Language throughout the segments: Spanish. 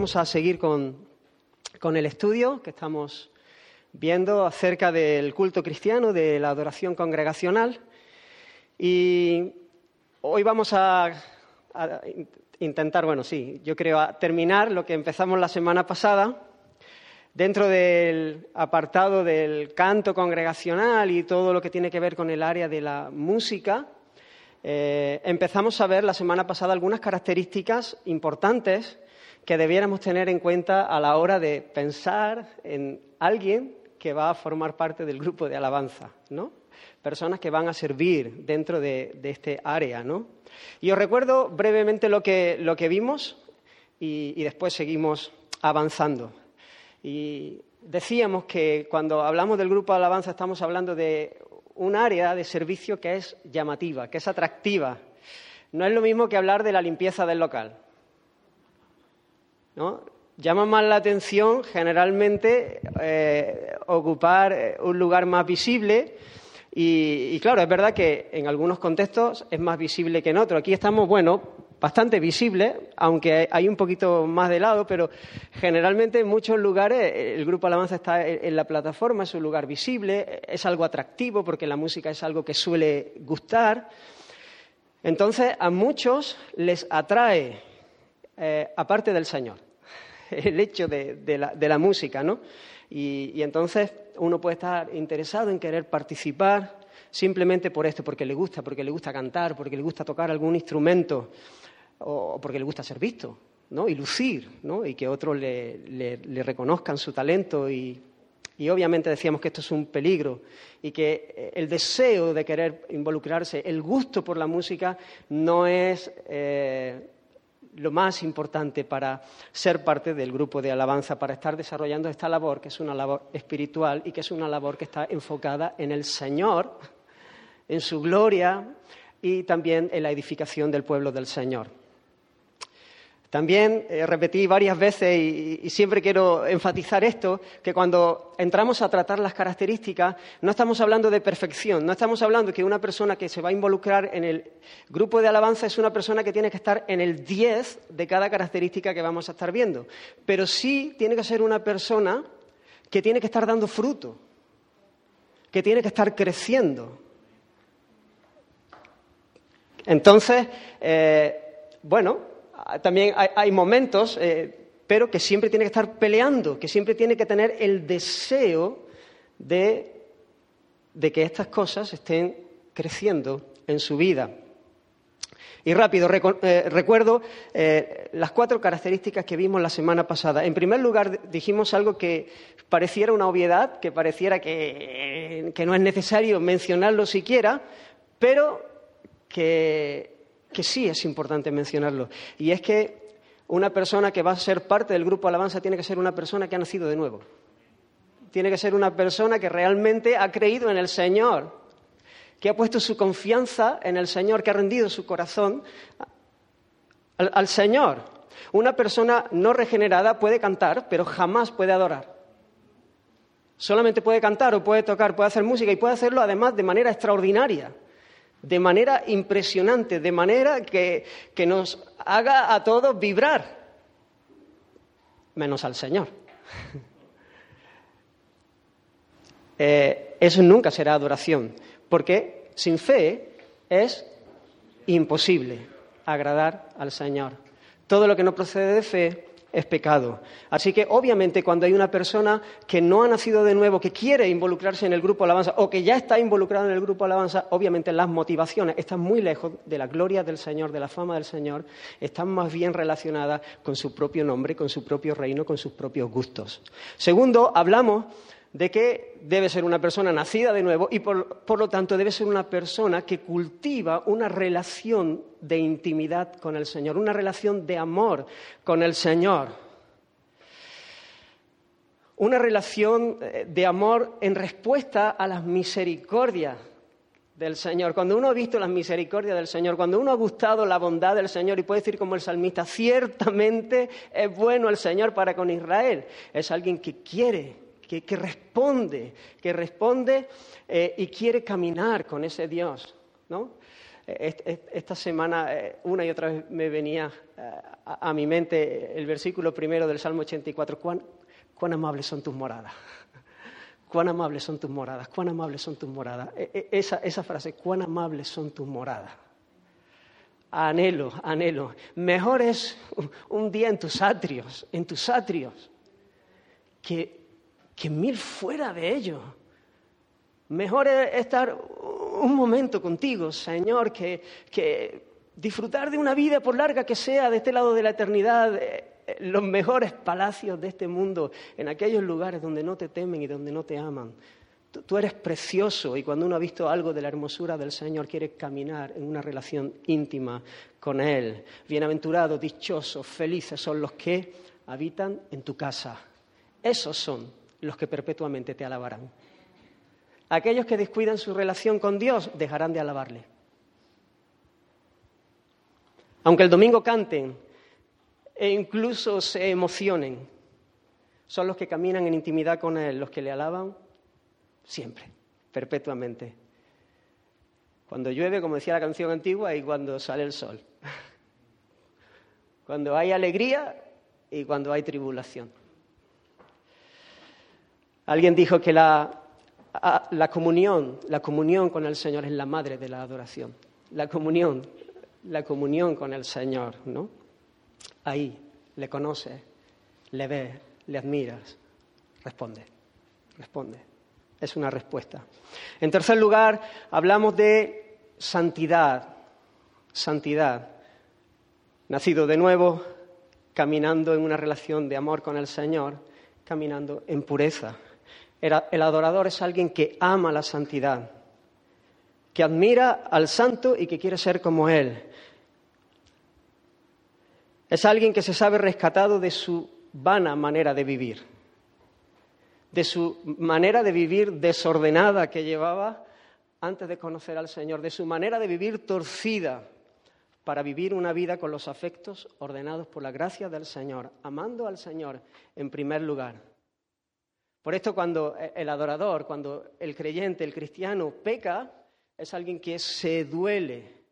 vamos a seguir con, con el estudio que estamos viendo acerca del culto cristiano, de la adoración congregacional. Y hoy vamos a, intentar, bueno, sí, yo creo, a terminar lo que empezamos la semana pasada dentro del apartado del canto congregacional y todo lo que tiene que ver con el área de la música. Eh, empezamos a ver la semana pasada algunas características importantes que debiéramos tener en cuenta a la hora de pensar en alguien que va a formar parte del grupo de alabanza, ¿no? Personas que van a servir dentro de, este área, ¿no? Y os recuerdo brevemente lo que, lo que vimos y, y después seguimos avanzando. Y decíamos que cuando hablamos del grupo de alabanza estamos hablando de un área de servicio que es llamativa, que es atractiva. No es lo mismo que hablar de la limpieza del local. ¿No? Llama más la atención generalmente eh, ocupar eh, un lugar más visible y, claro, es verdad que en algunos contextos es más visible que en otros. Aquí estamos, bueno, bastante visible, aunque hay un poquito más de lado, pero generalmente en muchos lugares el grupo Alabanza está en la plataforma, es un lugar visible, es algo atractivo porque la música es algo que suele gustar. Entonces, a muchos les atrae, eh, aparte del Señor, el hecho de, la, música, ¿no? Y, y entonces uno puede estar interesado en querer participar simplemente por esto, porque le gusta, porque le gusta cantar, porque le gusta tocar algún instrumento o porque le gusta ser visto ¿no? y lucir, ¿no? y que otros le, reconozcan su talento. Y, obviamente decíamos que esto es un peligro y que el deseo de querer involucrarse, el gusto por la música, no es eh, lo más importante para ser parte del grupo de alabanza, para estar desarrollando esta labor, que es una labor espiritual y que es una labor que está enfocada en el Señor, en su gloria y también en la edificación del pueblo del Señor. También eh, repetí varias veces y, siempre quiero enfatizar esto, que cuando entramos a tratar las características no estamos hablando de perfección, no estamos hablando que una persona que se va a involucrar en el grupo de alabanza es una persona que tiene que estar en el 10 de cada característica que vamos a estar viendo, pero sí tiene que ser una persona que tiene que estar dando fruto, que tiene que estar creciendo. Entonces, eh, bueno, también hay, momentos, eh, pero que siempre tiene que estar peleando, que siempre tiene que tener el deseo de, que estas cosas estén creciendo en su vida. Y rápido, eh, recuerdo eh, las cuatro características que vimos la semana pasada. En primer lugar, dijimos algo que pareciera una obviedad, que pareciera que no es necesario mencionarlo siquiera, pero que que sí es importante mencionarlo. Y es que una persona que va a ser parte del grupo Alabanza tiene que ser una persona que ha nacido de nuevo. Tiene que ser una persona que realmente ha creído en el Señor, que ha puesto su confianza en el Señor, que ha rendido su corazón al, Señor. Una persona no regenerada puede cantar, pero jamás puede adorar. Solamente puede cantar o puede tocar, puede hacer música y puede hacerlo además de manera extraordinaria de manera impresionante, de manera que, nos haga a todos vibrar, menos al Señor. Eh, eso nunca será adoración, porque sin fe es imposible agradar al Señor. Todo lo que no procede de fe es pecado. Así que, obviamente, cuando hay una persona que no ha nacido de nuevo, que quiere involucrarse en el grupo alabanza o que ya está involucrado en el grupo alabanza, obviamente las motivaciones están muy lejos de la gloria del Señor, de la fama del Señor, están más bien relacionadas con su propio nombre, con su propio reino, con sus propios gustos. Segundo, hablamos de que debe ser una persona nacida de nuevo y por, lo tanto debe ser una persona que cultiva una relación de intimidad con el Señor, una relación de amor con el Señor. Una relación eh, de amor en respuesta a las misericordias del Señor. Cuando uno ha visto las misericordias del Señor, cuando uno ha gustado la bondad del Señor y puede decir como el salmista, ciertamente es bueno el Señor para con Israel, es alguien que quiere que, responde, que responde eh, y quiere caminar con ese Dios, ¿no? Esta semana, eh, una y otra vez me venía eh, a mi mente el versículo primero del Salmo 84. ¿Cuán, amables son tus moradas? Cuán amables son tus moradas, cuán amables son tus moradas. E, e, esa, esa frase, cuán amables son tus moradas. Anhelo, anhelo. Mejor es un día en tus atrios, en tus atrios, que, que mil fuera de ellos. Mejor es estar un momento contigo, Señor, que, que disfrutar de una vida, por larga que sea, de este lado de la eternidad, eh, los mejores palacios de este mundo, en aquellos lugares donde no te temen y donde no te aman. Tú, eres precioso y cuando uno ha visto algo de la hermosura del Señor quiere caminar en una relación íntima con Él. Bienaventurados, dichosos, felices son los que habitan en tu casa. Esos son los que perpetuamente te alabarán. Aquellos que descuidan su relación con Dios dejarán de alabarle. Aunque el domingo canten e incluso se emocionen, son los que caminan en intimidad con Él, los que le alaban siempre, perpetuamente. Cuando llueve, como decía la canción antigua, y cuando sale el sol. Cuando hay alegría y cuando hay tribulación. Alguien dijo que la, la comunión, la comunión con el Señor es la madre de la adoración. La comunión, la comunión con el Señor, ¿no? Ahí le conoces, le ves, le admiras, responde, responde es una respuesta. En tercer lugar, hablamos de santidad. Santidad. Nacido de nuevo, caminando en una relación de amor con el Señor, caminando en pureza. El adorador es alguien que ama la santidad, que admira al santo y que quiere ser como Él. Es alguien que se sabe rescatado de su vana manera de vivir de su manera de vivir desordenada que llevaba antes de conocer al Señor, de su manera de vivir torcida para vivir una vida con los afectos ordenados por la gracia del Señor, amando al Señor en primer lugar. Por esto cuando el adorador, cuando el creyente, el cristiano peca, es alguien que se duele,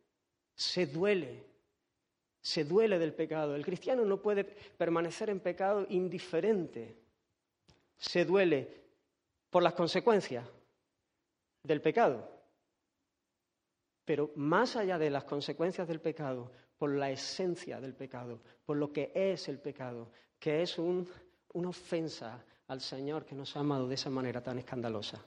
se duele, se duele del pecado. El cristiano no puede permanecer en pecado indiferente se duele por las consecuencias del pecado. Pero más allá de las consecuencias del pecado, por la esencia del pecado, por lo que es el pecado, que es una ofensa al Señor que nos ha amado de esa manera tan escandalosa.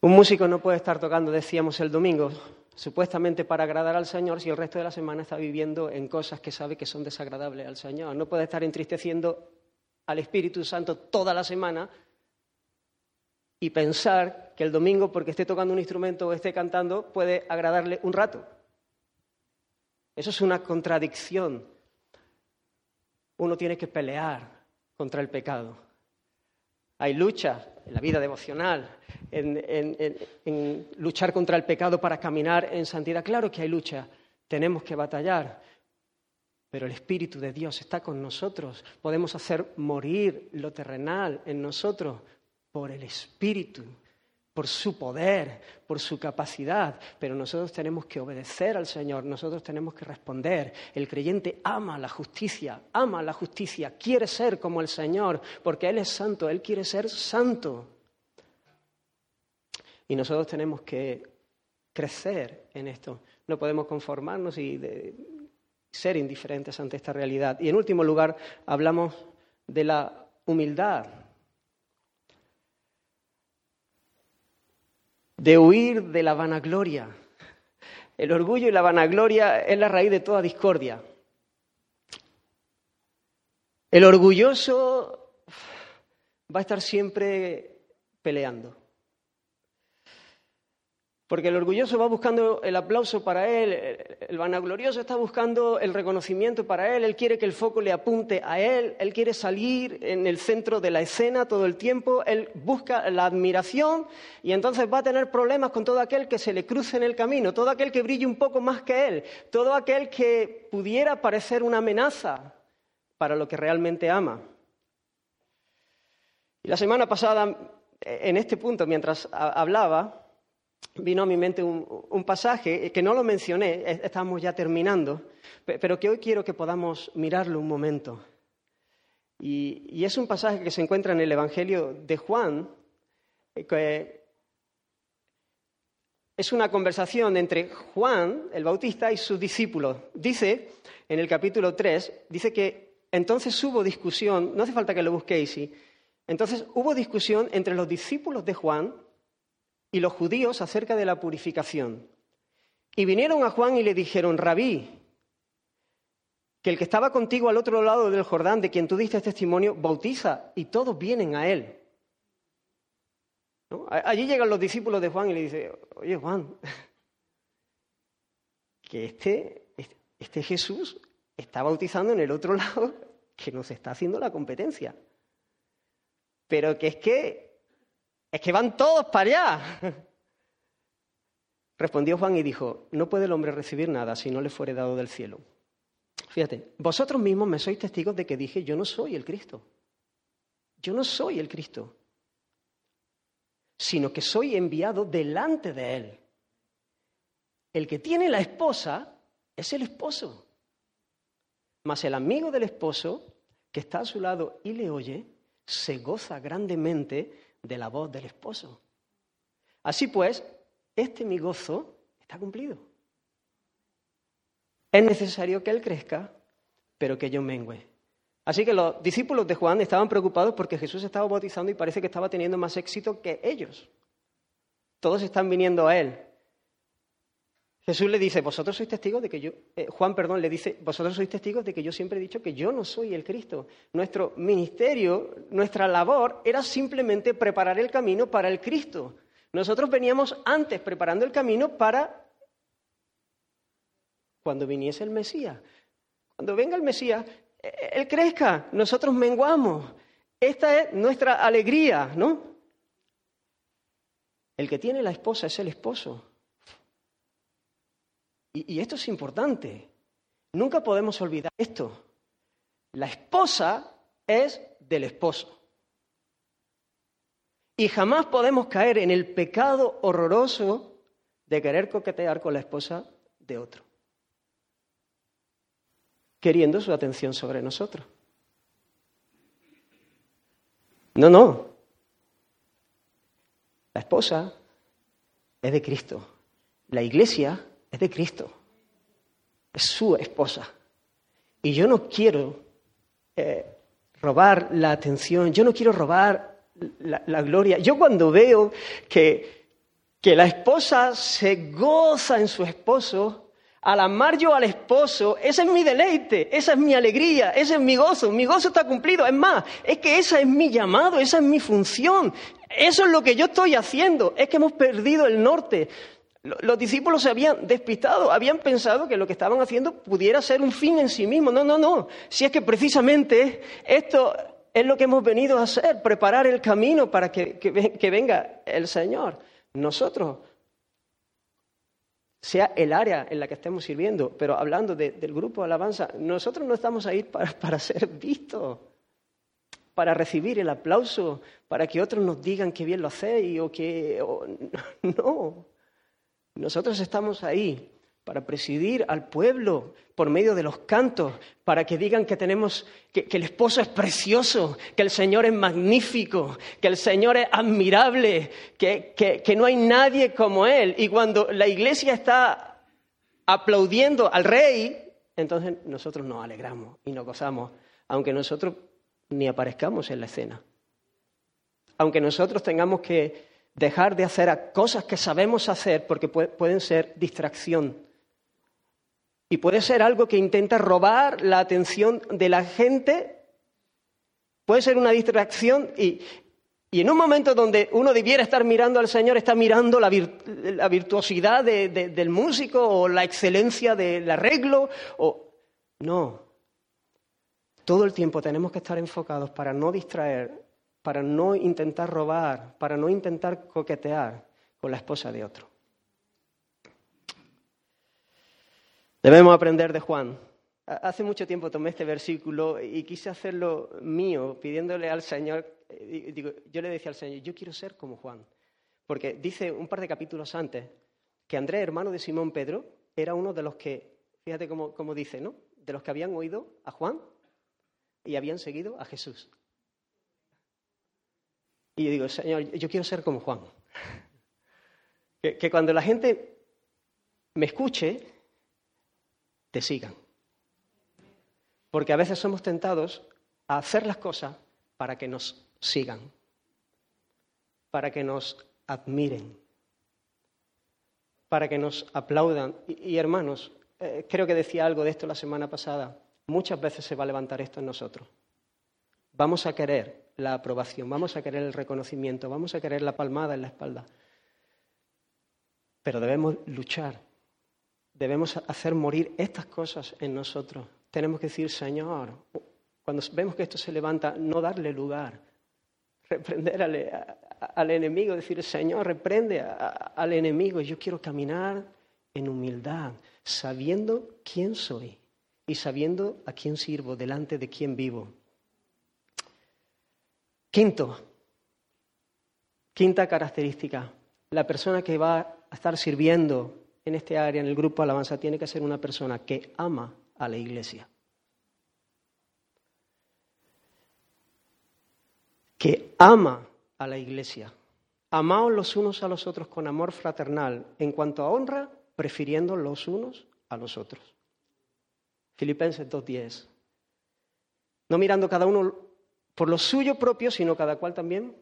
Un músico no puede estar tocando, decíamos el domingo, supuestamente para agradar al Señor si el resto de la semana está viviendo en cosas que sabe que son desagradables al Señor. No puede estar entristeciendo al Espíritu Santo toda la semana y pensar que el domingo, porque esté tocando un instrumento o esté cantando, puede agradarle un rato. Eso es una contradicción. Uno tiene que pelear contra el pecado. Hay lucha en la vida devocional, en, luchar contra el pecado para caminar en santidad. Claro que hay lucha, tenemos que batallar, pero el Espíritu de Dios está con nosotros. Podemos hacer morir lo terrenal en nosotros por el Espíritu por su poder, por su capacidad, pero nosotros tenemos que obedecer al Señor, nosotros tenemos que responder. El creyente ama la justicia, ama la justicia, quiere ser como el Señor, porque Él es santo, Él quiere ser santo. Y nosotros tenemos que crecer en esto. No podemos conformarnos y ser indiferentes ante esta realidad. Y en último lugar, hablamos de la humildad. De huir de la vanagloria. El orgullo y la vanagloria es la raíz de toda discordia. El orgulloso va a estar siempre peleando. Porque el orgulloso va buscando el aplauso para él, el vanaglorioso está buscando el reconocimiento para él, él quiere que el foco le apunte a él, él quiere salir en el centro de la escena todo el tiempo, él busca la admiración y entonces va a tener problemas con todo aquel que se le cruce en el camino, todo aquel que brille un poco más que él, todo aquel que pudiera parecer una amenaza para lo que realmente ama. Y la semana pasada, en este punto, mientras hablaba, vino a mi mente un, pasaje que no lo mencioné, estamos ya terminando, pero que hoy quiero que podamos mirarlo un momento. Y, es un pasaje que se encuentra en el Evangelio de Juan, eh, que es una conversación entre Juan, el Bautista, y sus discípulos. Dice, en el capítulo 3, dice que entonces hubo discusión, no hace falta que lo busquéis, ¿sí? entonces hubo discusión entre los discípulos de Juan y los judíos acerca de la purificación. Y vinieron a Juan y le dijeron, rabí, que el que estaba contigo al otro lado del Jordán, de quien tú diste testimonio, bautiza y todos vienen a él. Allí llegan los discípulos de Juan y le dicen, oye Juan, que este, este, este Jesús está bautizando en el otro lado que nos está haciendo la competencia. Pero que es que es que van todos para allá. Respondió Juan y dijo, no puede el hombre recibir nada si no le fuere dado del cielo. Fíjate, vosotros mismos me sois testigos de que dije, yo no soy el Cristo. Yo no soy el Cristo, sino que soy enviado delante de Él. El que tiene la esposa es el esposo. Mas el amigo del esposo, que está a su lado y le oye, se goza grandemente de la voz del esposo. Así pues, este mi gozo está cumplido. Es necesario que Él crezca, pero que yo mengüe. Así que los discípulos de Juan estaban preocupados porque Jesús estaba bautizando y parece que estaba teniendo más éxito que ellos. Todos están viniendo a Él. Jesús le dice, vosotros sois testigos de que yo, eh, Juan, perdón, le dice, vosotros sois testigos de que yo siempre he dicho que yo no soy el Cristo. Nuestro ministerio, nuestra labor era simplemente preparar el camino para el Cristo. Nosotros veníamos antes preparando el camino para cuando viniese el Mesías. Cuando venga el Mesías, eh, Él crezca, nosotros menguamos. Esta es nuestra alegría, ¿no? El que tiene la esposa es el esposo. Y, esto es importante. Nunca podemos olvidar esto. La esposa es del esposo. Y jamás podemos caer en el pecado horroroso de querer coquetear con la esposa de otro, queriendo su atención sobre nosotros. No, no. La esposa es de Cristo. La iglesia es de Cristo, es su esposa. Y yo no quiero eh, robar la atención, yo no quiero robar la, gloria. Yo cuando veo que, que la esposa se goza en su esposo, al amar yo al esposo, ese es mi deleite, esa es mi alegría, ese es mi gozo, mi gozo está cumplido. Es más, es que esa es mi llamado, esa es mi función, eso es lo que yo estoy haciendo, es que hemos perdido el norte. Los discípulos se habían despistado, habían pensado que lo que estaban haciendo pudiera ser un fin en sí mismo. No, no, no. Si es que precisamente esto es lo que hemos venido a hacer, preparar el camino para que, venga el Señor. Nosotros, sea el área en la que estemos sirviendo, pero hablando del grupo de alabanza, nosotros no estamos ahí para, ser vistos, para recibir el aplauso, para que otros nos digan que bien lo hacéis o que... no. Nosotros estamos ahí para presidir al pueblo por medio de los cantos, para que digan que tenemos, que, el esposo es precioso, que el Señor es magnífico, que el Señor es admirable, que, que no hay nadie como Él. Y cuando la iglesia está aplaudiendo al rey, entonces nosotros nos alegramos y nos gozamos, aunque nosotros ni aparezcamos en la escena. Aunque nosotros tengamos que dejar de hacer cosas que sabemos hacer porque pueden ser distracción. Y puede ser algo que intenta robar la atención de la gente. Puede ser una distracción y, en un momento donde uno debiera estar mirando al Señor, está mirando la, virtuosidad del músico o la excelencia del arreglo. O... No. Todo el tiempo tenemos que estar enfocados para no distraer para no intentar robar, para no intentar coquetear con la esposa de otro. Debemos aprender de Juan. Hace mucho tiempo tomé este versículo y quise hacerlo mío, pidiéndole al Señor, eh, yo le decía al Señor, yo quiero ser como Juan, Porque dice un par de capítulos antes que Andrés, hermano de Simón Pedro, era uno de los que, fíjate cómo, cómo dice, ¿no? De los que habían oído a Juan y habían seguido a Jesús. Y yo digo, Señor, yo quiero ser como Juan. Que, cuando la gente me escuche, te sigan. Porque a veces somos tentados a hacer las cosas para que nos sigan, para que nos admiren, para que nos aplaudan. Y, hermanos, eh, creo que decía algo de esto la semana pasada. Muchas veces se va a levantar esto en nosotros. Vamos a querer la aprobación, vamos a querer el reconocimiento, vamos a querer la palmada en la espalda. Pero debemos luchar, debemos hacer morir estas cosas en nosotros. Tenemos que decir, Señor, cuando vemos que esto se levanta, no darle lugar, reprender al, enemigo, decir, Señor, reprende al enemigo. Yo quiero caminar en humildad, sabiendo quién soy y sabiendo a quién sirvo, delante de quién vivo. Quinto, quinta característica, la persona que va a estar sirviendo en este área, en el grupo Alabanza, tiene que ser una persona que ama a la iglesia. Que ama a la iglesia. Amaos los unos a los otros con amor fraternal, en cuanto a honra, prefiriendo los unos a los otros. Filipenses 2.10. No mirando cada uno por lo suyo propio, sino cada cual también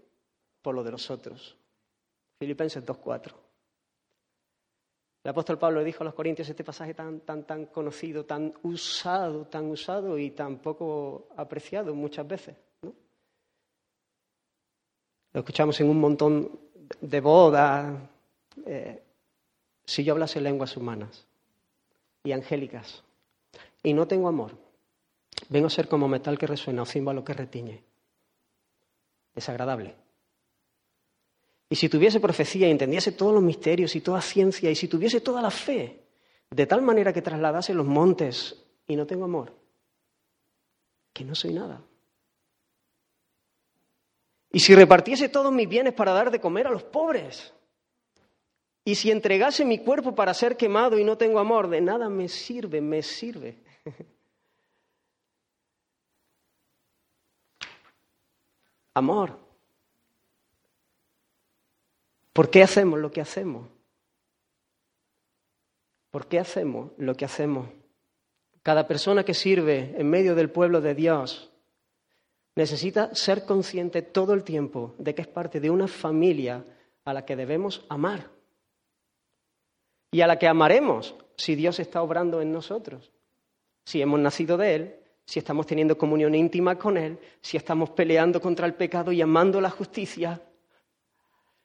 por lo de los otros. Filipenses 2.4. El apóstol Pablo dijo a los corintios este pasaje tan, tan, tan conocido, tan usado, tan usado y tan poco apreciado muchas veces. Lo escuchamos en un montón de bodas. Eh, si yo hablase lenguas humanas y angélicas y no tengo amor, Vengo a ser como metal que resuena o címbalo que retiñe. Desagradable. Y si tuviese profecía y entendiese todos los misterios y toda ciencia, y si tuviese toda la fe, de tal manera que trasladase los montes y no tengo amor, que no soy nada. Y si repartiese todos mis bienes para dar de comer a los pobres, y si entregase mi cuerpo para ser quemado y no tengo amor, de nada me sirve, me sirve. amor. ¿Por qué hacemos lo que hacemos? ¿Por qué hacemos lo que hacemos? Cada persona que sirve en medio del pueblo de Dios necesita ser consciente todo el tiempo de que es parte de una familia a la que debemos amar y a la que amaremos si Dios está obrando en nosotros, si hemos nacido de Él si estamos teniendo comunión íntima con Él, si estamos peleando contra el pecado y amando la justicia,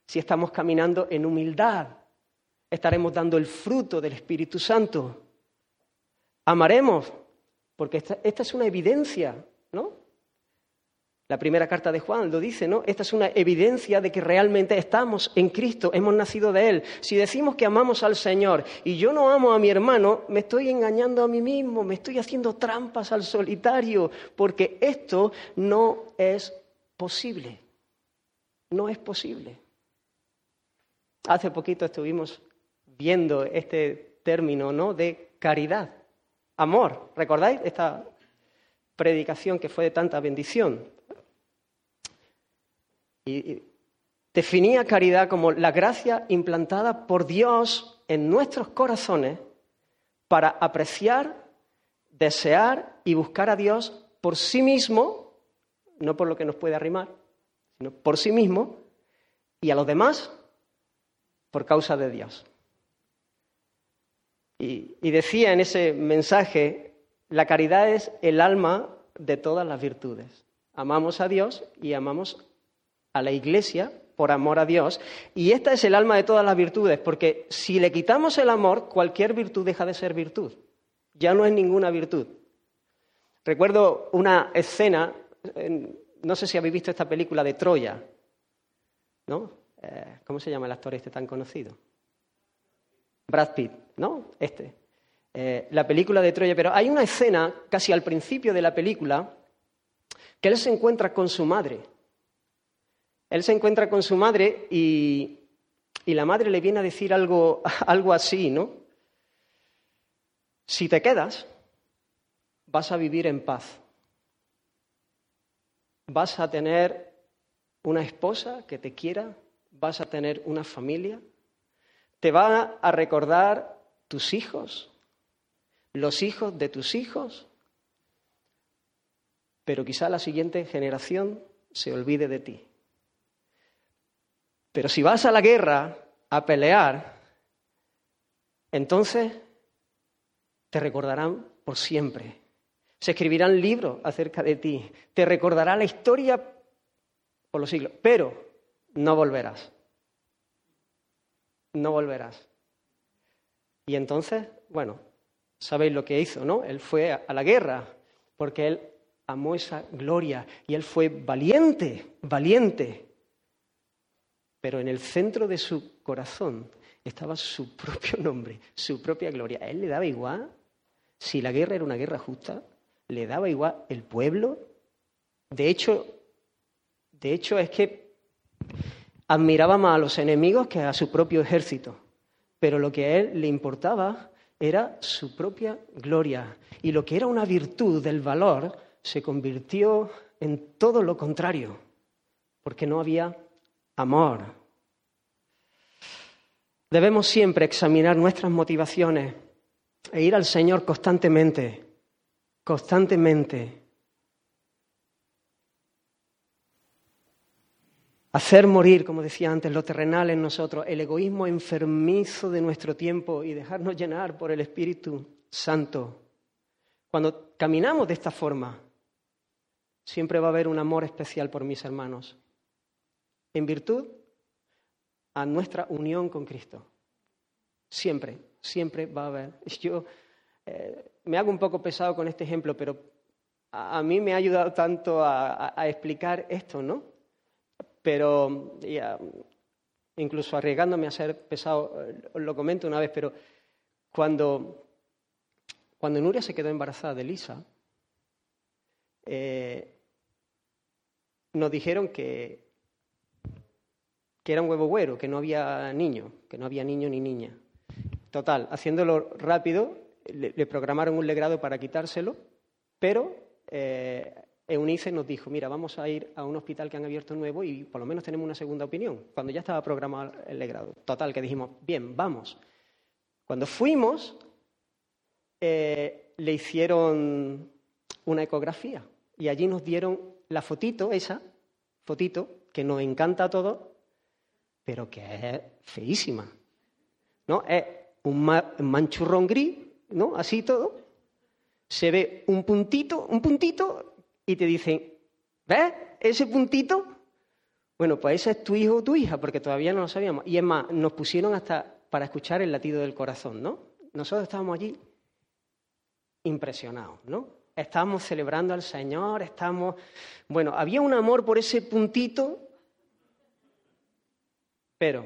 si estamos caminando en humildad, estaremos dando el fruto del Espíritu Santo. Amaremos, porque esta, esta es una evidencia, ¿no? La primera carta de Juan lo dice, ¿no? Esta es una evidencia de que realmente estamos en Cristo, hemos nacido de Él. Si decimos que amamos al Señor y yo no amo a mi hermano, me estoy engañando a mí mismo, me estoy haciendo trampas al solitario, porque esto no es posible. No es posible. Hace poquito estuvimos viendo este término, ¿no? De caridad, amor. ¿Recordáis esta predicación que fue de tanta bendición? Y definía caridad como la gracia implantada por Dios en nuestros corazones para apreciar, desear y buscar a Dios por sí mismo, no por lo que nos puede arrimar, sino por sí mismo, y a los demás por causa de Dios. Y, y, decía en ese mensaje, la caridad es el alma de todas las virtudes. Amamos a Dios y amamos a la Iglesia por amor a Dios. Y esta es el alma de todas las virtudes, porque si le quitamos el amor, cualquier virtud deja de ser virtud. Ya no es ninguna virtud. Recuerdo una escena, no sé si habéis visto esta película de Troya, ¿no? Eh, ¿Cómo se llama el actor este tan conocido? Brad Pitt, ¿no? Este. Eh, la película de Troya, pero hay una escena casi al principio de la película que él se encuentra con su madre él se encuentra con su madre y, la madre le viene a decir algo, algo así, ¿no? Si te quedas, vas a vivir en paz. Vas a tener una esposa que te quiera, vas a tener una familia, te van a recordar tus hijos, los hijos de tus hijos, pero quizá la siguiente generación se olvide de ti. Pero si vas a la guerra a pelear, entonces te recordarán por siempre. Se escribirán libros acerca de ti. Te recordará la historia por los siglos. Pero no volverás. No volverás. Y entonces, bueno, sabéis lo que hizo, ¿no? Él fue a la guerra porque él amó esa gloria y él fue valiente, valiente. Pero en el centro de su corazón estaba su propio nombre, su propia gloria. A él le daba igual si la guerra era una guerra justa, le daba igual el pueblo. De hecho, de hecho es que admiraba más a los enemigos que a su propio ejército. Pero lo que a él le importaba era su propia gloria. Y lo que era una virtud del valor se convirtió en todo lo contrario, porque no había amor. Debemos siempre examinar nuestras motivaciones e ir al Señor constantemente, constantemente. Hacer morir, como decía antes, lo terrenal en nosotros, el egoísmo enfermizo de nuestro tiempo y dejarnos llenar por el Espíritu Santo. Cuando caminamos de esta forma, siempre va a haber un amor especial por mis hermanos, en virtud a nuestra unión con Cristo. Siempre, siempre va a haber. Yo eh, me hago un poco pesado con este ejemplo, pero a, mí me ha ayudado tanto a, explicar esto, ¿no? Pero incluso arriesgándome a ser pesado, eh, lo comento una vez, pero cuando, cuando Nuria se quedó embarazada de Lisa, eh, nos dijeron que, que era un huevo güero, que no había niño, que no había niño ni niña. Total, haciéndolo rápido, le, programaron un legrado para quitárselo, pero eh, Eunice nos dijo, mira, vamos a ir a un hospital que han abierto nuevo y por lo menos tenemos una segunda opinión, cuando ya estaba programado el legrado. Total, que dijimos, bien, vamos. Cuando fuimos, eh, le hicieron una ecografía y allí nos dieron la fotito, esa fotito, que nos encanta a todos, pero que es feísima. ¿no? Es un manchurrón gris, ¿no? Así todo. Se ve un puntito, un puntito, y te dicen, ¿ves ese puntito? Bueno, pues ese es tu hijo o tu hija, porque todavía no lo sabíamos. Y es más, nos pusieron hasta para escuchar el latido del corazón, ¿no? Nosotros estábamos allí impresionados, ¿no? Estábamos celebrando al Señor, estábamos... Bueno, había un amor por ese puntito, pero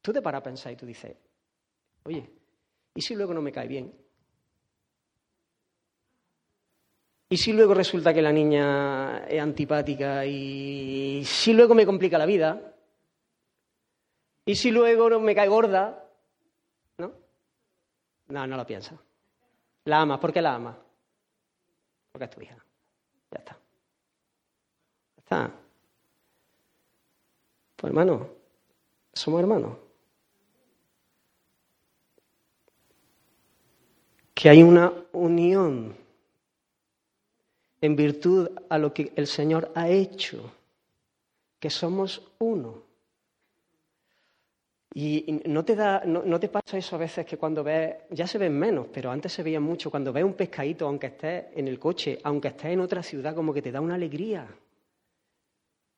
tú te paras a pensar y tú dices, oye, ¿y si luego no me cae bien? ¿Y si luego resulta que la niña es antipática? ¿Y si luego me complica la vida? ¿Y si luego no me cae gorda? ¿No? No, no lo piensa. La amas. ¿Por qué la amas? porque es tu hija. Ya está. Ya está. Pues hermano, somos hermanos. Que hay una unión en virtud a lo que el Señor ha hecho, que somos uno. Y no te, da, no, te pasa eso a veces que cuando ves, ya se ven menos, pero antes se veía mucho, cuando ves un pescadito, aunque estés en el coche, aunque estés en otra ciudad, como que te da una alegría.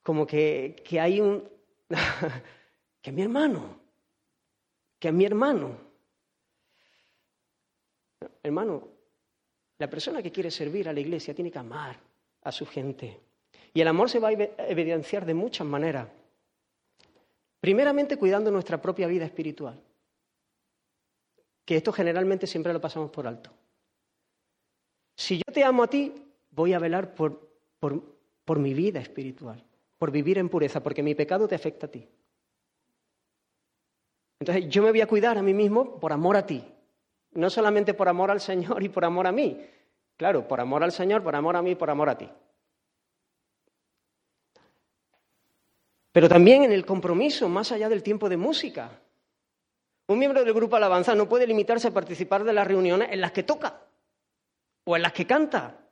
Como que, que hay un... que mi hermano, que mi hermano. Hermano, la persona que quiere servir a la iglesia tiene que amar a su gente. Y el amor se va a evidenciar de muchas maneras. Primeramente cuidando nuestra propia vida espiritual, que esto generalmente siempre lo pasamos por alto. Si yo te amo a ti, voy a velar por, por, mi vida espiritual, por vivir en pureza, porque mi pecado te afecta a ti. Entonces yo me voy a cuidar a mí mismo por amor a ti, no solamente por amor al Señor y por amor a mí, claro, por amor al Señor, por amor a mí, por amor a ti. Pero también en el compromiso, más allá del tiempo de música. Un miembro del grupo Alabanza no puede limitarse a participar de las reuniones en las que toca o en las que canta,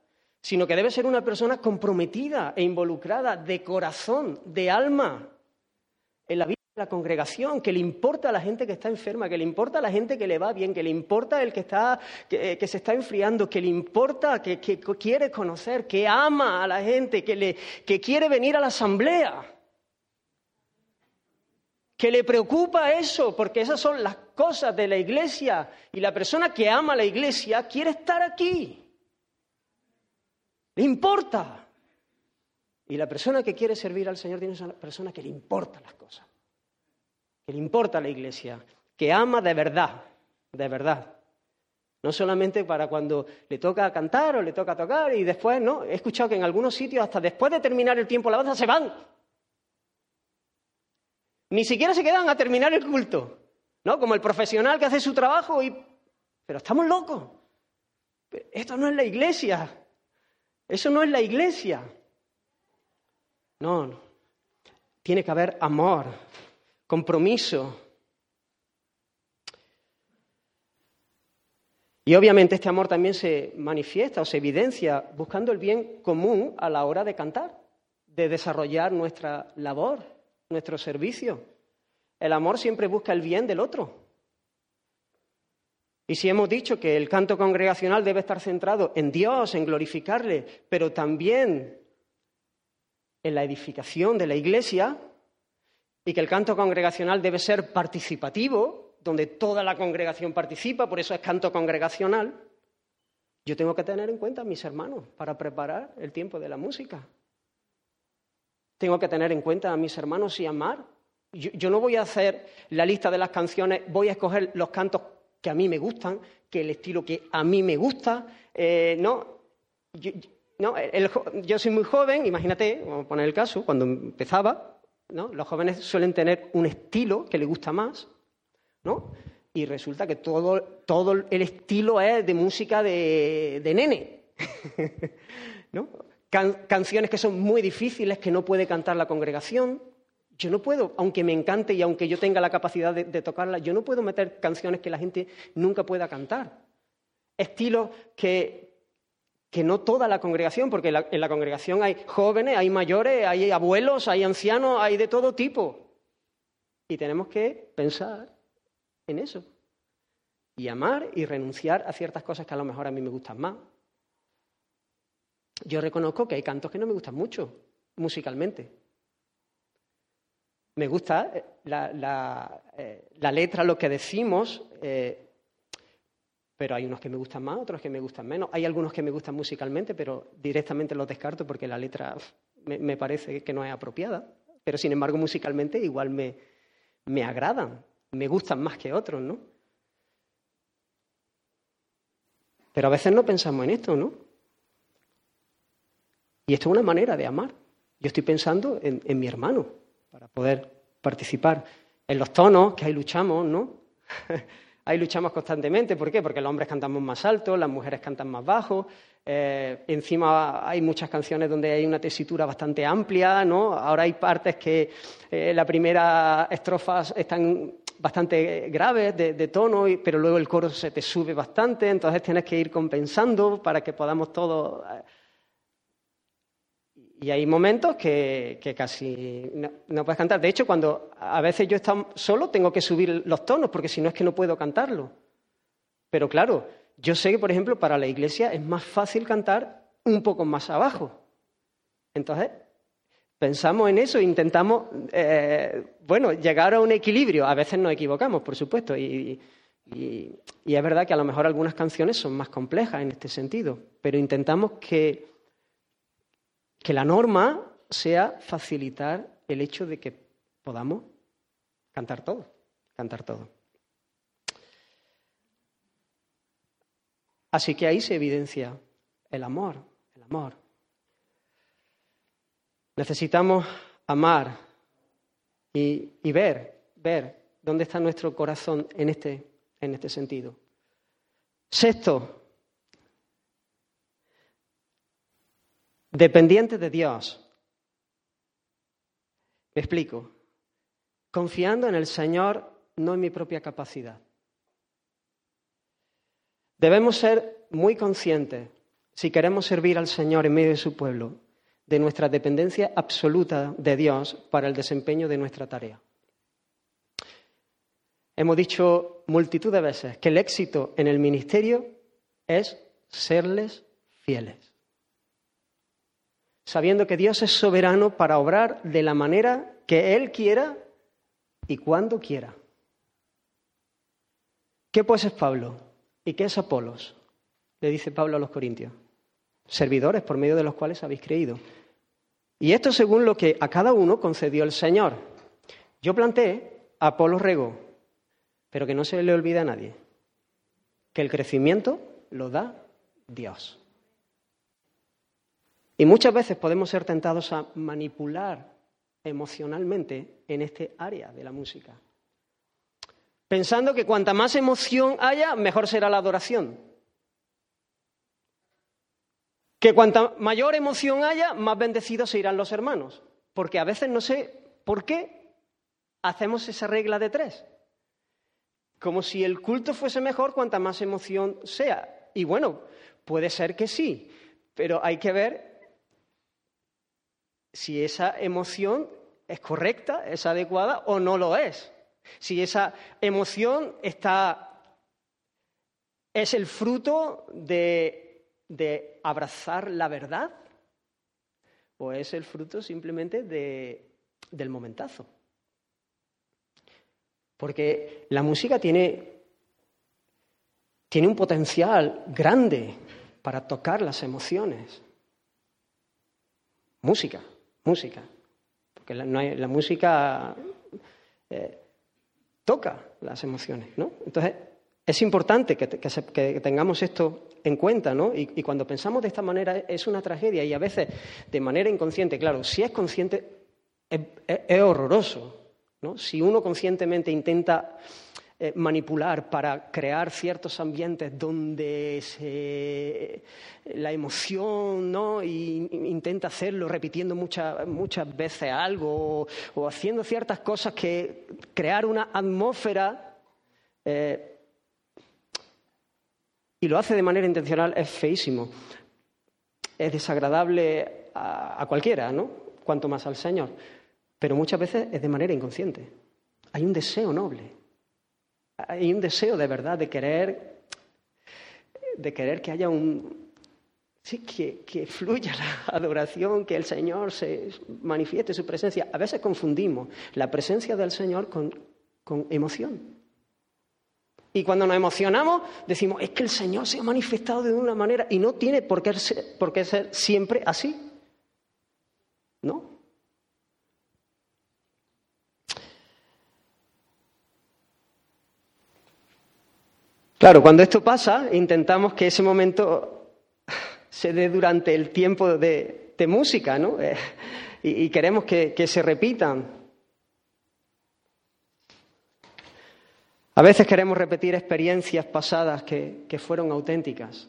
sino que debe ser una persona comprometida e involucrada de corazón, de alma, en la vida de la congregación, que le importa a la gente que está enferma, que le importa a la gente que le va bien, que le importa el que, está, que, se está enfriando, que le importa, que, quiere conocer, que ama a la gente, que, le, que quiere venir a la asamblea que le preocupa eso, porque esas son las cosas de la iglesia y la persona que ama a la iglesia quiere estar aquí. Le importa. Y la persona que quiere servir al Señor tiene una persona que le importa las cosas, que le importa la iglesia, que ama de verdad, de verdad. No solamente para cuando le toca cantar o le toca tocar y después, no. He escuchado que en algunos sitios, hasta después de terminar el tiempo de la se van ni siquiera se quedan a terminar el culto, ¿no? Como el profesional que hace su trabajo y... Pero estamos locos. Esto no es la iglesia. Eso no es la iglesia. No. Tiene que haber amor, compromiso. Y obviamente este amor también se manifiesta o se evidencia buscando el bien común a la hora de cantar, de desarrollar nuestra labor nuestro servicio. El amor siempre busca el bien del otro. Y si hemos dicho que el canto congregacional debe estar centrado en Dios, en glorificarle, pero también en la edificación de la iglesia, y que el canto congregacional debe ser participativo, donde toda la congregación participa, por eso es canto congregacional, yo tengo que tener en cuenta a mis hermanos para preparar el tiempo de la música. Tengo que tener en cuenta a mis hermanos y amar. Yo, no voy a hacer la lista de las canciones, voy a escoger los cantos que a mí me gustan, que el estilo que a mí me gusta. Eh, no, yo, no yo soy muy joven, imagínate, vamos a poner el caso, cuando empezaba, ¿no? los jóvenes suelen tener un estilo que les gusta más, ¿no? y resulta que todo, todo el estilo es de música de, de nene. ¿no? canciones que son muy difíciles, que no puede cantar la congregación. Yo no puedo, aunque me encante y aunque yo tenga la capacidad de, tocarla, yo no puedo meter canciones que la gente nunca pueda cantar. Estilos que, que no toda la congregación, porque en la, congregación hay jóvenes, hay mayores, hay abuelos, hay ancianos, hay de todo tipo. Y tenemos que pensar en eso. Y amar y renunciar a ciertas cosas que a lo mejor a mí me gustan más yo reconozco que hay cantos que no me gustan mucho musicalmente. Me gusta eh, eh, la, letra, lo que decimos, eh, pero hay unos que me gustan más, otros que me gustan menos. Hay algunos que me gustan musicalmente, pero directamente los descarto porque la letra me, parece que no es apropiada. Pero sin embargo, musicalmente igual me, me agradan, me gustan más que otros, ¿no? Pero a veces no pensamos en esto, ¿no? Y esto es una manera de amar. Yo estoy pensando en, mi hermano para poder participar en los tonos que ahí luchamos, ¿no? ahí luchamos constantemente. ¿Por qué? Porque los hombres cantamos más alto, las mujeres cantan más bajo. Eh, encima hay muchas canciones donde hay una tesitura bastante amplia, ¿no? Ahora hay partes que eh, la primera estrofas están bastante graves de, de tono, pero luego el coro se te sube bastante, entonces tienes que ir compensando para que podamos todos eh, y hay momentos que, casi no, puedes cantar. De hecho, cuando a veces yo estoy solo, tengo que subir los tonos, porque si no es que no puedo cantarlo. Pero claro, yo sé que, por ejemplo, para la iglesia es más fácil cantar un poco más abajo. Entonces, pensamos en eso e intentamos, eh, bueno, llegar a un equilibrio. A veces nos equivocamos, por supuesto, y, y es verdad que a lo mejor algunas canciones son más complejas en este sentido, pero intentamos que que la norma sea facilitar el hecho de que podamos cantar todo, cantar todo. Así que ahí se evidencia el amor, el amor. Necesitamos amar y, ver, ver ¿Dónde está nuestro corazón en este, en este sentido? Sexto, dependiente de Dios. Me explico. Confiando en el Señor, no en mi propia capacidad. Debemos ser muy conscientes, si queremos servir al Señor en medio de su pueblo, de nuestra dependencia absoluta de Dios para el desempeño de nuestra tarea. Hemos dicho multitud de veces que el éxito en el ministerio es serles fieles, sabiendo que Dios es soberano para obrar de la manera que Él quiera y cuando quiera. ¿Qué pues es Pablo? ¿Y qué es Apolos? Le dice Pablo a los Corintios. Servidores por medio de los cuales habéis creído. Y esto según lo que a cada uno concedió el Señor. Yo planteé, Apolos regó, pero que no se le olvide a nadie, que el crecimiento lo da Dios. Y muchas veces podemos ser tentados a manipular emocionalmente en este área de la música, pensando que cuanta más emoción haya, mejor será la adoración. Que cuanta mayor emoción haya, más bendecidos se irán los hermanos. Porque a veces no sé por qué hacemos esa regla de tres como si el culto fuese mejor cuanta más emoción sea. Y bueno, puede ser que sí, pero hay que ver si esa emoción es correcta, es adecuada o no lo es. Si esa emoción está es el fruto de, abrazar la verdad o es el fruto simplemente de, del momentazo. Porque la música tiene, tiene un potencial grande para tocar las emociones. Música, música. Porque la, la música eh, toca las emociones, ¿no? Entonces, es importante que, tengamos esto en cuenta, ¿no? Y, cuando pensamos de esta manera es una tragedia y a veces de manera inconsciente, claro, si es consciente es horroroso, si uno conscientemente intenta eh, manipular para crear ciertos ambientes donde la emoción, ¿no? Y, intenta hacerlo repitiendo muchas, muchas veces algo o, haciendo ciertas cosas que crear una atmósfera eh, y lo hace de manera intencional es feísimo. Es desagradable a, a cualquiera, ¿no? Cuanto más al Señor pero muchas veces es de manera inconsciente. Hay un deseo noble, hay un deseo de verdad de querer, de querer que haya un, sí, que, fluya la adoración, que el Señor se manifieste su presencia. A veces confundimos la presencia del Señor con, con emoción. Y cuando nos emocionamos, decimos, es que el Señor se ha manifestado de una manera y no tiene por qué por qué ser siempre así. ¿No? Claro, cuando esto pasa, intentamos que ese momento se dé durante el tiempo de, música, ¿no? Eh, y, queremos que, se repitan. A veces queremos repetir experiencias pasadas que, fueron auténticas.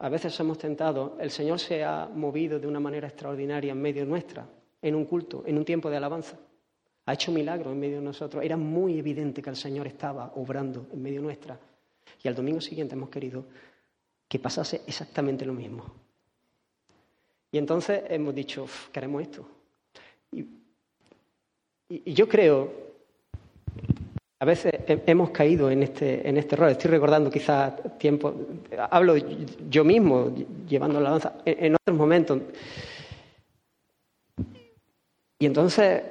A veces hemos tentado, el Señor se ha movido de una manera extraordinaria en medio nuestra, en un culto, en un tiempo de alabanza ha hecho milagros en medio de nosotros. Era muy evidente que el Señor estaba obrando en medio nuestra. Y al domingo siguiente hemos querido que pasase exactamente lo mismo. Y entonces hemos dicho, queremos esto. Y, yo creo, a veces hemos caído en este, en este error. Estoy recordando quizás tiempo, hablo yo mismo llevando la danza en otros momentos. Y entonces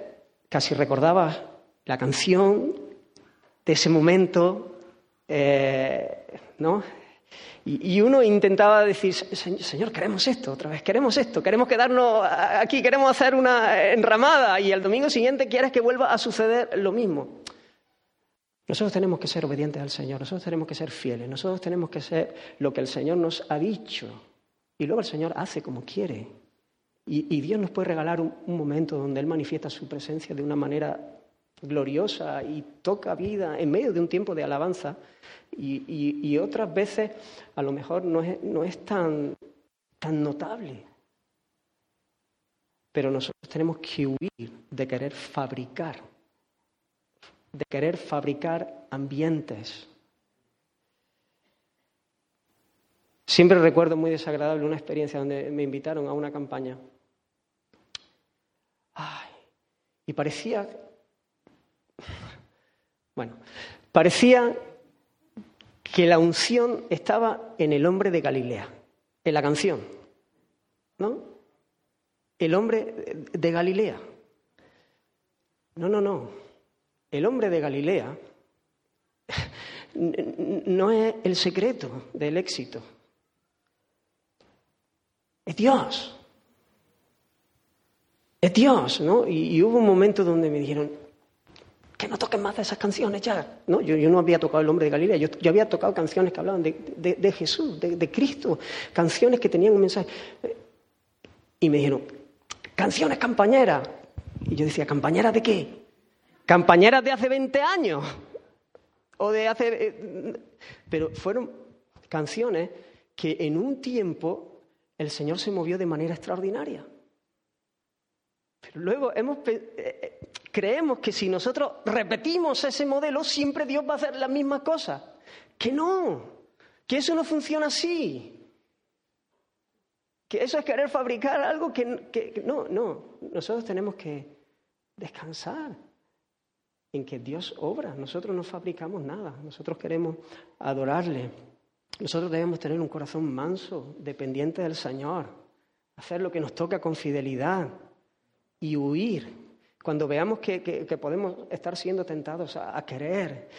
casi recordaba la canción de ese momento, eh, ¿no? Y, uno intentaba decir, Señor, queremos esto otra vez, queremos esto, queremos quedarnos aquí, queremos hacer una enramada y el domingo siguiente quieres que vuelva a suceder lo mismo. Nosotros tenemos que ser obedientes al Señor, nosotros tenemos que ser fieles, nosotros tenemos que ser lo que el Señor nos ha dicho. Y luego el Señor hace como quiere. Y, Dios nos puede regalar un, momento donde Él manifiesta su presencia de una manera gloriosa y toca vida en medio de un tiempo de alabanza y, otras veces a lo mejor no es, no es tan, tan notable. Pero nosotros tenemos que huir de querer fabricar, de querer fabricar ambientes. Siempre recuerdo muy desagradable una experiencia donde me invitaron a una campaña. Y parecía, bueno, parecía que la unción estaba en el hombre de Galilea, en la canción, ¿no? el hombre de Galilea. No, no, no. El hombre de Galilea no es el secreto del éxito. Es Dios. Es Dios, ¿no? Y, hubo un momento donde me dijeron, que no toquen más de esas canciones ya. ¿no? Yo, no había tocado el hombre de Galilea, yo, había tocado canciones que hablaban de, Jesús, de, Cristo, canciones que tenían un mensaje. Y me dijeron, canciones campañeras. Y yo decía, ¿campañeras de qué? ¿Campañeras de hace 20 años? O de hace... Eh, pero fueron canciones que en un tiempo el Señor se movió de manera extraordinaria. Pero luego hemos, eh, eh, creemos que si nosotros repetimos ese modelo, siempre Dios va a hacer las mismas cosas. Que no, que eso no funciona así. Que eso es querer fabricar algo que, no, no, nosotros tenemos que descansar en que Dios obra, nosotros no fabricamos nada, nosotros queremos adorarle, nosotros debemos tener un corazón manso, dependiente del Señor, hacer lo que nos toca con fidelidad y huir cuando veamos que, podemos estar siendo tentados a querer.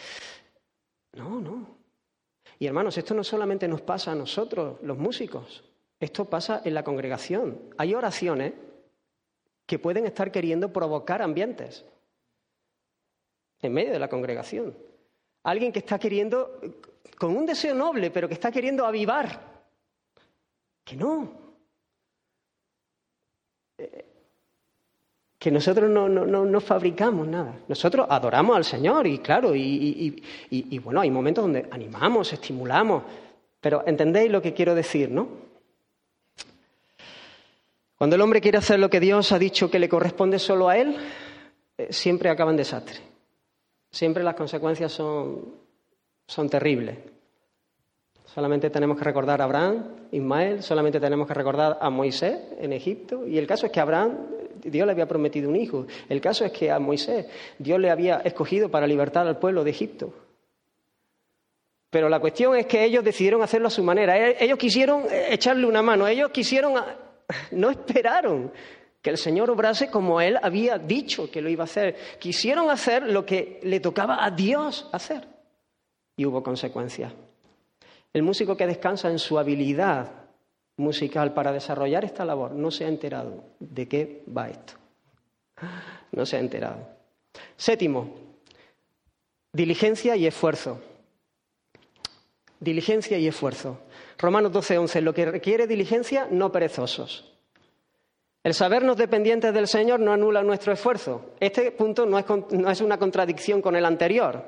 No, no. Y hermanos, esto no solamente nos pasa a nosotros, los músicos, esto pasa en la congregación. Hay oraciones que pueden estar queriendo provocar ambientes en medio de la congregación. Alguien que está queriendo, con un deseo noble, pero que está queriendo avivar. Que no. Eh, que nosotros no, no, fabricamos nada. Nosotros adoramos al Señor y claro, y bueno, hay momentos donde animamos, estimulamos, pero entendéis lo que quiero decir, ¿no? Cuando el hombre quiere hacer lo que Dios ha dicho que le corresponde solo a él, eh, siempre acaba en desastre. Siempre las consecuencias son, son terribles. Solamente tenemos que recordar a Abraham, Ismael, solamente tenemos que recordar a Moisés en Egipto. Y el caso es que a Abraham Dios le había prometido un hijo. El caso es que a Moisés Dios le había escogido para libertar al pueblo de Egipto. Pero la cuestión es que ellos decidieron hacerlo a su manera. Ellos quisieron eh, echarle una mano, ellos quisieron no esperaron que el Señor obrase como Él había dicho que lo iba a hacer. Quisieron hacer lo que le tocaba a Dios hacer. Y hubo consecuencias. El músico que descansa en su habilidad musical para desarrollar esta labor no se ha enterado de qué va esto. No se ha enterado. Séptimo, diligencia y esfuerzo. Diligencia y esfuerzo. Romanos 12, 11. Lo que requiere diligencia, no perezosos. El sabernos dependientes del Señor no anula nuestro esfuerzo. Este punto no es, no es una contradicción con el anterior.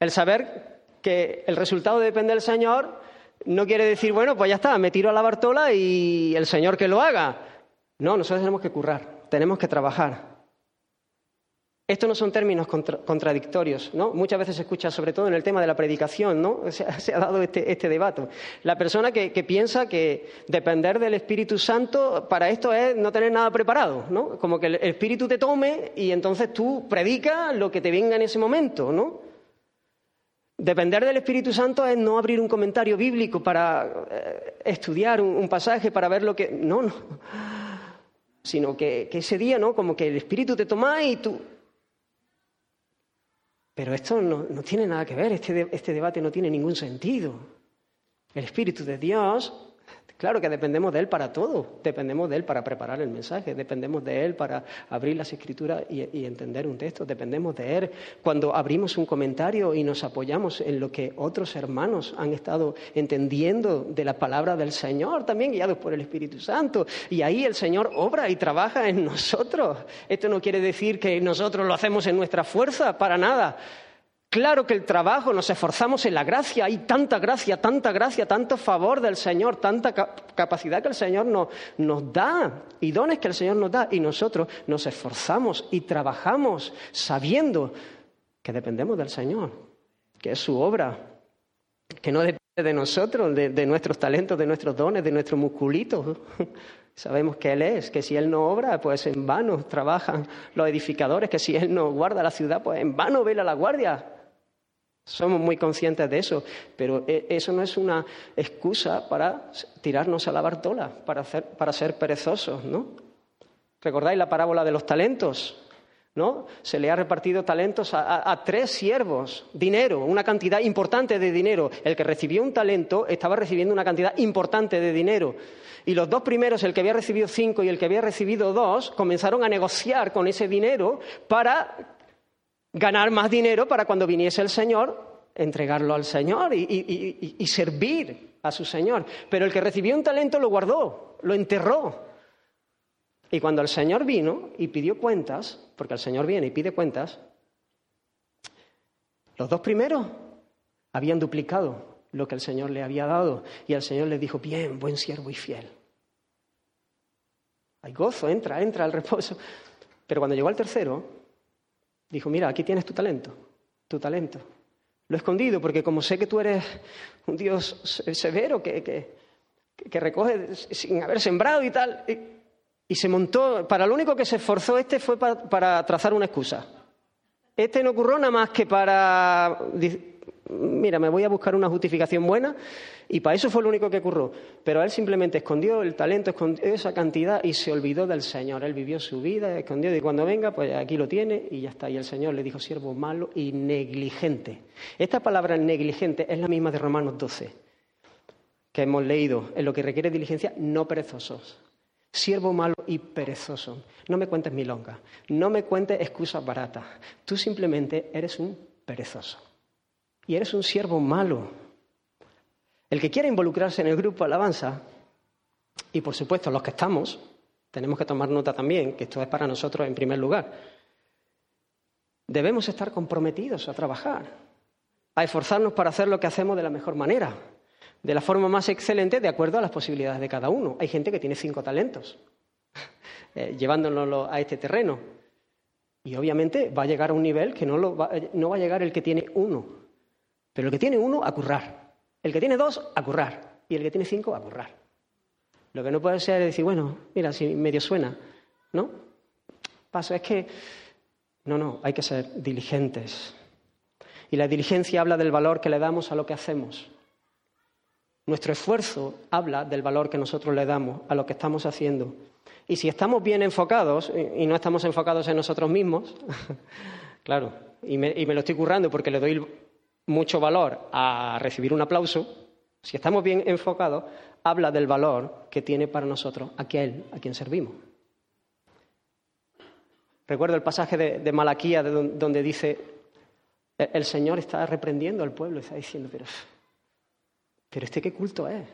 El saber que el resultado depende del Señor no quiere decir, bueno, pues ya está, me tiro a la Bartola y el Señor que lo haga. No, nosotros tenemos que currar, tenemos que trabajar. Estos no son términos contradictorios, ¿no? Muchas veces se escucha, sobre todo en el tema de la predicación, ¿no? Se, ha dado este, este, debate. La persona que, piensa que depender del Espíritu Santo para esto es no tener nada preparado, ¿no? Como que el Espíritu te tome y entonces tú predicas lo que te venga en ese momento, ¿no? Depender del Espíritu Santo es no abrir un comentario bíblico para eh, estudiar un, pasaje, para ver lo que... No, no. Sino que, ese día, ¿no? Como que el Espíritu te toma y tú pero esto no, tiene nada que ver, este, este, debate no tiene ningún sentido. El Espíritu de Dios Claro que dependemos de Él para todo, dependemos de Él para preparar el mensaje, dependemos de Él para abrir las escrituras y, entender un texto, dependemos de Él cuando abrimos un comentario y nos apoyamos en lo que otros hermanos han estado entendiendo de la palabra del Señor, también guiados por el Espíritu Santo. Y ahí el Señor obra y trabaja en nosotros. Esto no quiere decir que nosotros lo hacemos en nuestra fuerza, para nada. Claro que el trabajo, nos esforzamos en la gracia, hay tanta gracia, tanta gracia, tanto favor del Señor, tanta capacidad que el Señor nos da y dones que el Señor nos da y nosotros nos esforzamos y trabajamos sabiendo que dependemos del Señor, que es su obra, que no depende de nosotros, de, de nuestros talentos, de nuestros dones, de nuestros musculitos. Sabemos que Él es, que si Él no obra, pues en vano trabajan los edificadores, que si Él no guarda la ciudad, pues en vano vela la guardia. Somos muy conscientes de eso, pero e, eso no es una excusa para tirarnos a la bartola, para, ser perezosos, ¿no? ¿Recordáis la parábola de los talentos? ¿No? Se le ha repartido talentos a, tres siervos, dinero, una cantidad importante de dinero. El que recibió un talento estaba recibiendo una cantidad importante de dinero. Y los dos primeros, el que había recibido cinco y el que había recibido dos, comenzaron a negociar con ese dinero para ganar más dinero para cuando viniese el Señor, entregarlo al Señor y, servir a su Señor. Pero el que recibió un talento lo guardó, lo enterró. Y cuando el Señor vino y pidió cuentas, porque el Señor viene y pide cuentas, los dos primeros habían duplicado lo que el Señor le había dado y el Señor le dijo, bien, buen siervo y fiel. Hay gozo, entra, entra al reposo. Pero cuando llegó al tercero, Dijo, mira, aquí tienes tu talento, tu talento. Lo he escondido porque como sé que tú eres un Dios severo que, que, recoge sin haber sembrado y tal, y, se montó, para lo único que se esforzó este fue para trazar una excusa. Este no ocurrió nada más que para mira, me voy a buscar una justificación buena y para eso fue lo único que ocurrió. Pero él simplemente escondió el talento, escondió esa cantidad y se olvidó del Señor. Él vivió su vida, escondió y cuando venga, pues aquí lo tiene y ya está. Y el Señor le dijo, siervo malo y negligente. Esta palabra negligente es la misma de Romanos 12, que hemos leído, en lo que requiere diligencia, no perezosos. Siervo malo y perezoso. No me cuentes milonga, no me cuentes excusas baratas. Tú simplemente eres un perezoso y eres un siervo malo. El que quiera involucrarse en el grupo alabanza, y por supuesto los que estamos, tenemos que tomar nota también, que esto es para nosotros en primer lugar, debemos estar comprometidos a trabajar, a esforzarnos para hacer lo que hacemos de la mejor manera, de la forma más excelente, de acuerdo a las posibilidades de cada uno. Hay gente que tiene cinco talentos, eh, llevándonos a este terreno. Y obviamente va a llegar a un nivel que no, lo va, no va a llegar el que tiene uno. Pero el que tiene uno, a currar. El que tiene dos, a currar. Y el que tiene cinco, a currar. Lo que no puede ser es decir, bueno, mira, si medio suena, ¿no? Paso, es que. No, no, hay que ser diligentes. Y la diligencia habla del valor que le damos a lo que hacemos. Nuestro esfuerzo habla del valor que nosotros le damos a lo que estamos haciendo. Y si estamos bien enfocados y no estamos enfocados en nosotros mismos, claro, y me, y me, lo estoy currando porque le doy mucho valor a recibir un aplauso, si estamos bien enfocados, habla del valor que tiene para nosotros aquel a quien servimos. Recuerdo el pasaje de, Malaquía donde dice, el Señor está reprendiendo al pueblo, está diciendo, pero, pero este qué culto es,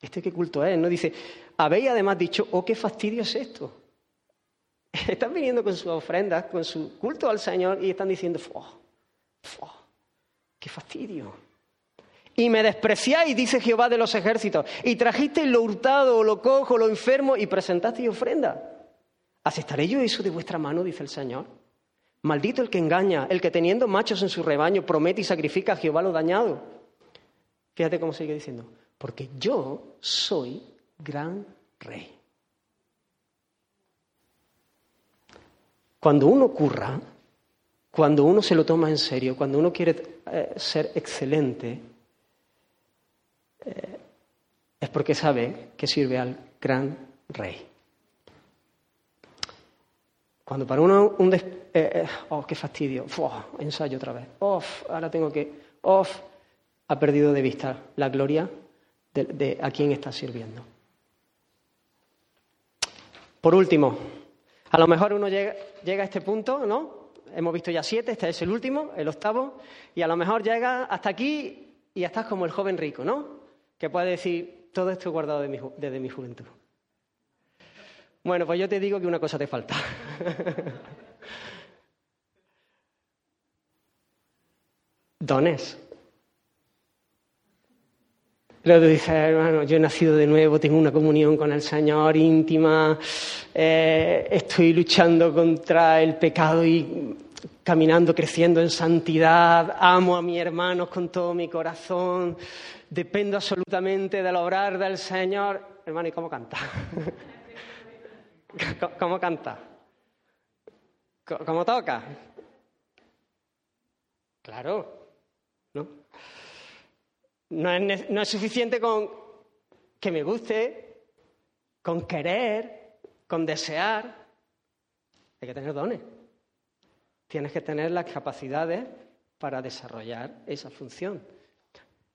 este qué culto es. No dice, habéis además dicho, oh, qué fastidio es esto. Están viniendo con sus ofrendas, con su culto al Señor y están diciendo, oh, ¡Qué fastidio! Y me despreciáis, dice Jehová de los ejércitos, y trajisteis lo hurtado, lo cojo, lo enfermo, y presentasteis ofrenda. ¿Aceptaré yo eso de vuestra mano? dice el Señor. Maldito el que engaña, el que teniendo machos en su rebaño promete y sacrifica a Jehová lo dañado. Fíjate cómo sigue diciendo, porque yo soy gran rey. Cuando uno curra, cuando uno se lo toma en serio, cuando uno quiere eh, ser excelente, eh, es porque sabe que sirve al gran rey. Cuando para uno un eh, oh, qué fastidio, ensayo otra vez, ahora tengo que, ha perdido de vista la gloria de, a quién estás sirviendo. Por último, a lo mejor uno llega, llega, a este punto, ¿no? Hemos visto ya siete, este es el último, el octavo, y a lo mejor llega hasta aquí y estás como el joven rico, ¿no? Que puede decir, todo esto he guardado desde mi juventud. Bueno, pues yo te digo que una cosa te falta. Dones. Luego dices, hermano, yo he nacido de nuevo, tengo una comunión con el Señor íntima, eh, estoy luchando contra el pecado y caminando, creciendo en santidad, amo a mis hermanos con todo mi corazón, dependo absolutamente del obrar del Señor. Hermano, ¿y cómo canta? ¿Cómo canta? ¿Cómo toca? Claro, ¿no? No es, no es suficiente con que me guste, con querer, con desear. Hay que tener dones. Tienes que tener las capacidades para desarrollar esa función.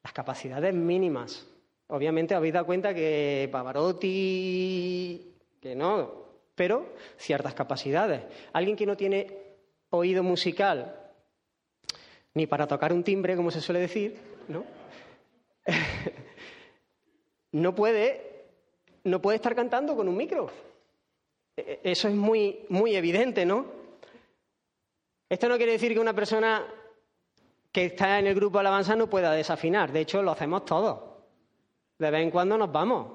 Las capacidades mínimas. Obviamente habéis dado cuenta que Pavarotti, que no, pero ciertas capacidades. Alguien que no tiene oído musical ni para tocar un timbre, como se suele decir, ¿no? no puede, no puede estar cantando con un micro. E, e, eso es muy, muy evidente, ¿no? Esto no quiere decir que una persona que está en el grupo alabanza no pueda desafinar. De hecho, lo hacemos todos. De vez en cuando nos vamos.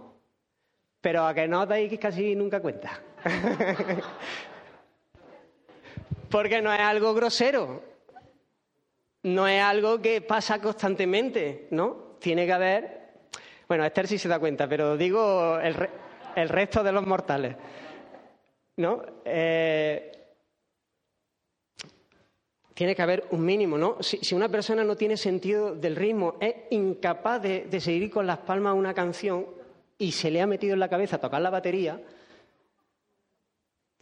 Pero a que no dais que casi nunca cuenta. Porque no es algo grosero, no es algo que pasa constantemente, ¿no? Tiene que haber. Bueno, Esther sí se da cuenta, pero digo el, resto de los mortales, ¿no? Eh, tiene que haber un mínimo, ¿no? Si, una persona no tiene sentido del ritmo, es incapaz de, seguir con las palmas una canción y se le ha metido en la cabeza tocar la batería,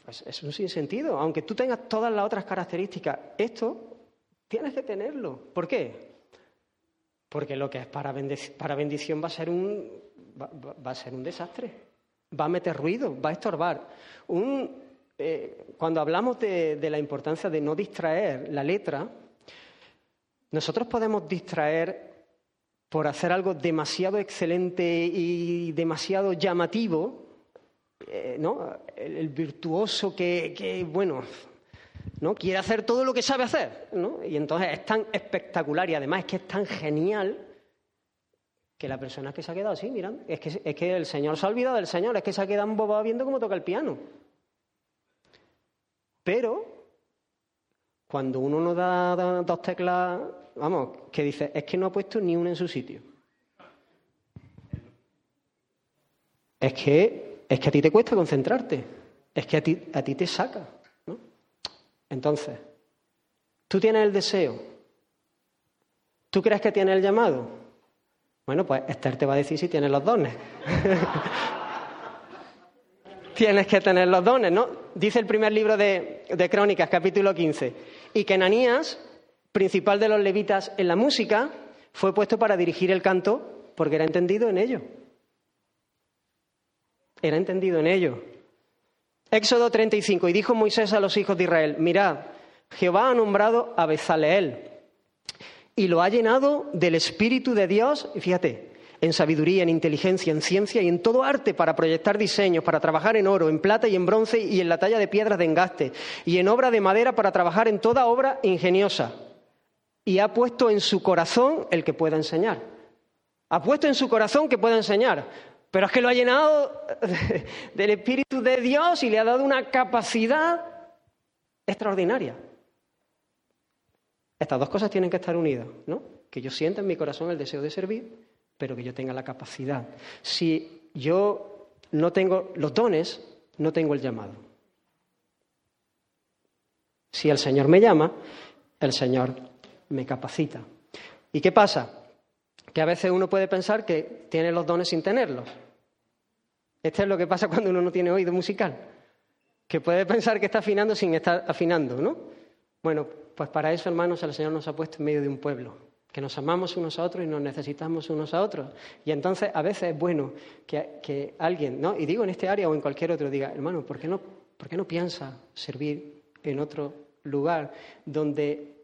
pues es un sinsentido. Aunque tú tengas todas las otras características, esto tienes que tenerlo. ¿Por qué? Porque lo que es para, bendición va a ser un, va, a ser un desastre. Va a meter ruido, va a estorbar. Eh, cuando hablamos de, la importancia de no distraer la letra, nosotros podemos distraer por hacer algo demasiado excelente y demasiado llamativo eh. El, virtuoso que, bueno, ¿no? Quiere hacer todo lo que sabe hacer, ¿no? Y entonces es tan espectacular y además es que es tan genial que la persona que se ha quedado así, mirando, es que, es que el Señor se ha olvidado del Señor, es que se ha quedado embobado viendo cómo toca el piano. Pero cuando uno no da dos teclas, vamos, que dice, es que no ha puesto ni una en su sitio. Es que es que a ti te cuesta concentrarte, es que a ti, a ti te saca. ¿no? Entonces, tú tienes el deseo, tú crees que tienes el llamado. Bueno, pues Esther te va a decir si tienes los dones. tienes que tener los dones, ¿no? Dice el primer libro de, de Crónicas, capítulo 15. Y que Ananías, principal de los levitas en la música, fue puesto para dirigir el canto porque era entendido en ello. Era entendido en ello. Éxodo 35. Y dijo Moisés a los hijos de Israel, mirad, Jehová ha nombrado a Bezaleel y lo ha llenado del Espíritu de Dios, y fíjate, en sabiduría, en inteligencia, en ciencia y en todo arte para proyectar diseños, para trabajar en oro, en plata y en bronce y en la talla de piedras de engaste, y en obra de madera para trabajar en toda obra ingeniosa. Y ha puesto en su corazón el que pueda enseñar. Ha puesto en su corazón que pueda enseñar. Pero es que lo ha llenado del Espíritu de Dios y le ha dado una capacidad extraordinaria. Estas dos cosas tienen que estar unidas, ¿no? Que yo sienta en mi corazón el deseo de servir, pero que yo tenga la capacidad. Si yo no tengo los dones, no tengo el llamado. Si el Señor me llama, el Señor me capacita. ¿Y qué pasa? que a veces uno puede pensar que tiene los dones sin tenerlos. Esto es lo que pasa cuando uno no tiene oído musical, que puede pensar que está afinando sin estar afinando, ¿no? Bueno, pues para eso, hermanos, el Señor nos ha puesto en medio de un pueblo, que nos amamos unos a otros y nos necesitamos unos a otros. Y entonces a veces es bueno que, alguien, ¿no? y digo en este área o en cualquier otro, diga, hermano, ¿por qué no, por qué no piensa servir en otro lugar donde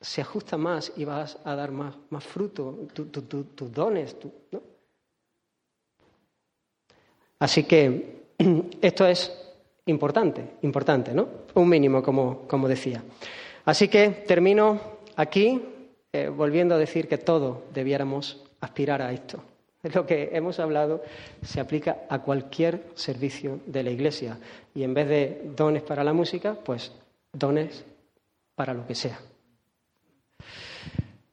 se ajusta más y vas a dar más, más fruto, tus dones? ¿no? Así que esto es importante, importante, ¿no? Un mínimo, como, como decía. Así que termino aquí eh, volviendo a decir que todos debiéramos aspirar a esto. Lo que hemos hablado se aplica a cualquier servicio de la Iglesia y en vez de dones para la música, pues dones para lo que sea.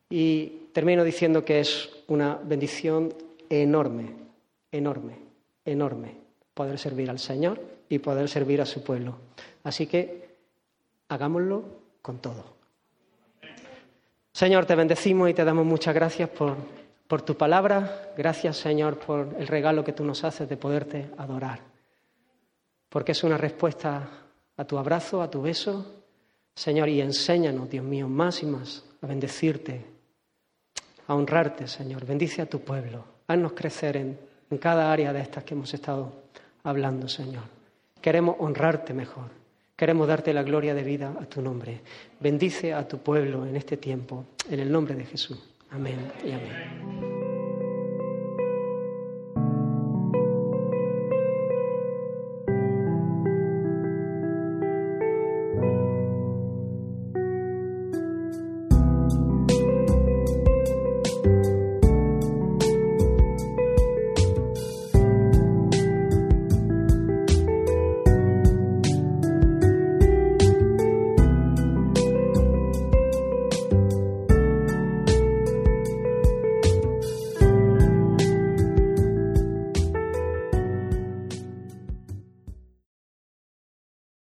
Y termino diciendo que es una bendición enorme, enorme, enorme poder servir al Señor y poder servir a su pueblo. Así que hagámoslo con todo. Señor, te bendecimos y te damos muchas gracias por, por tu palabra. Gracias, Señor, por el regalo que tú nos haces de poderte adorar. Porque es una respuesta a tu abrazo, a tu beso. Señor, y enséñanos, Dios mío, más y más a bendecirte, a honrarte, Señor. Bendice a tu pueblo. Haznos crecer en, en cada área de estas que hemos estado hablando, Señor. Queremos honrarte mejor. Queremos darte la gloria de vida a tu nombre. Bendice a tu pueblo en este tiempo, en el nombre de Jesús. Amén y amén.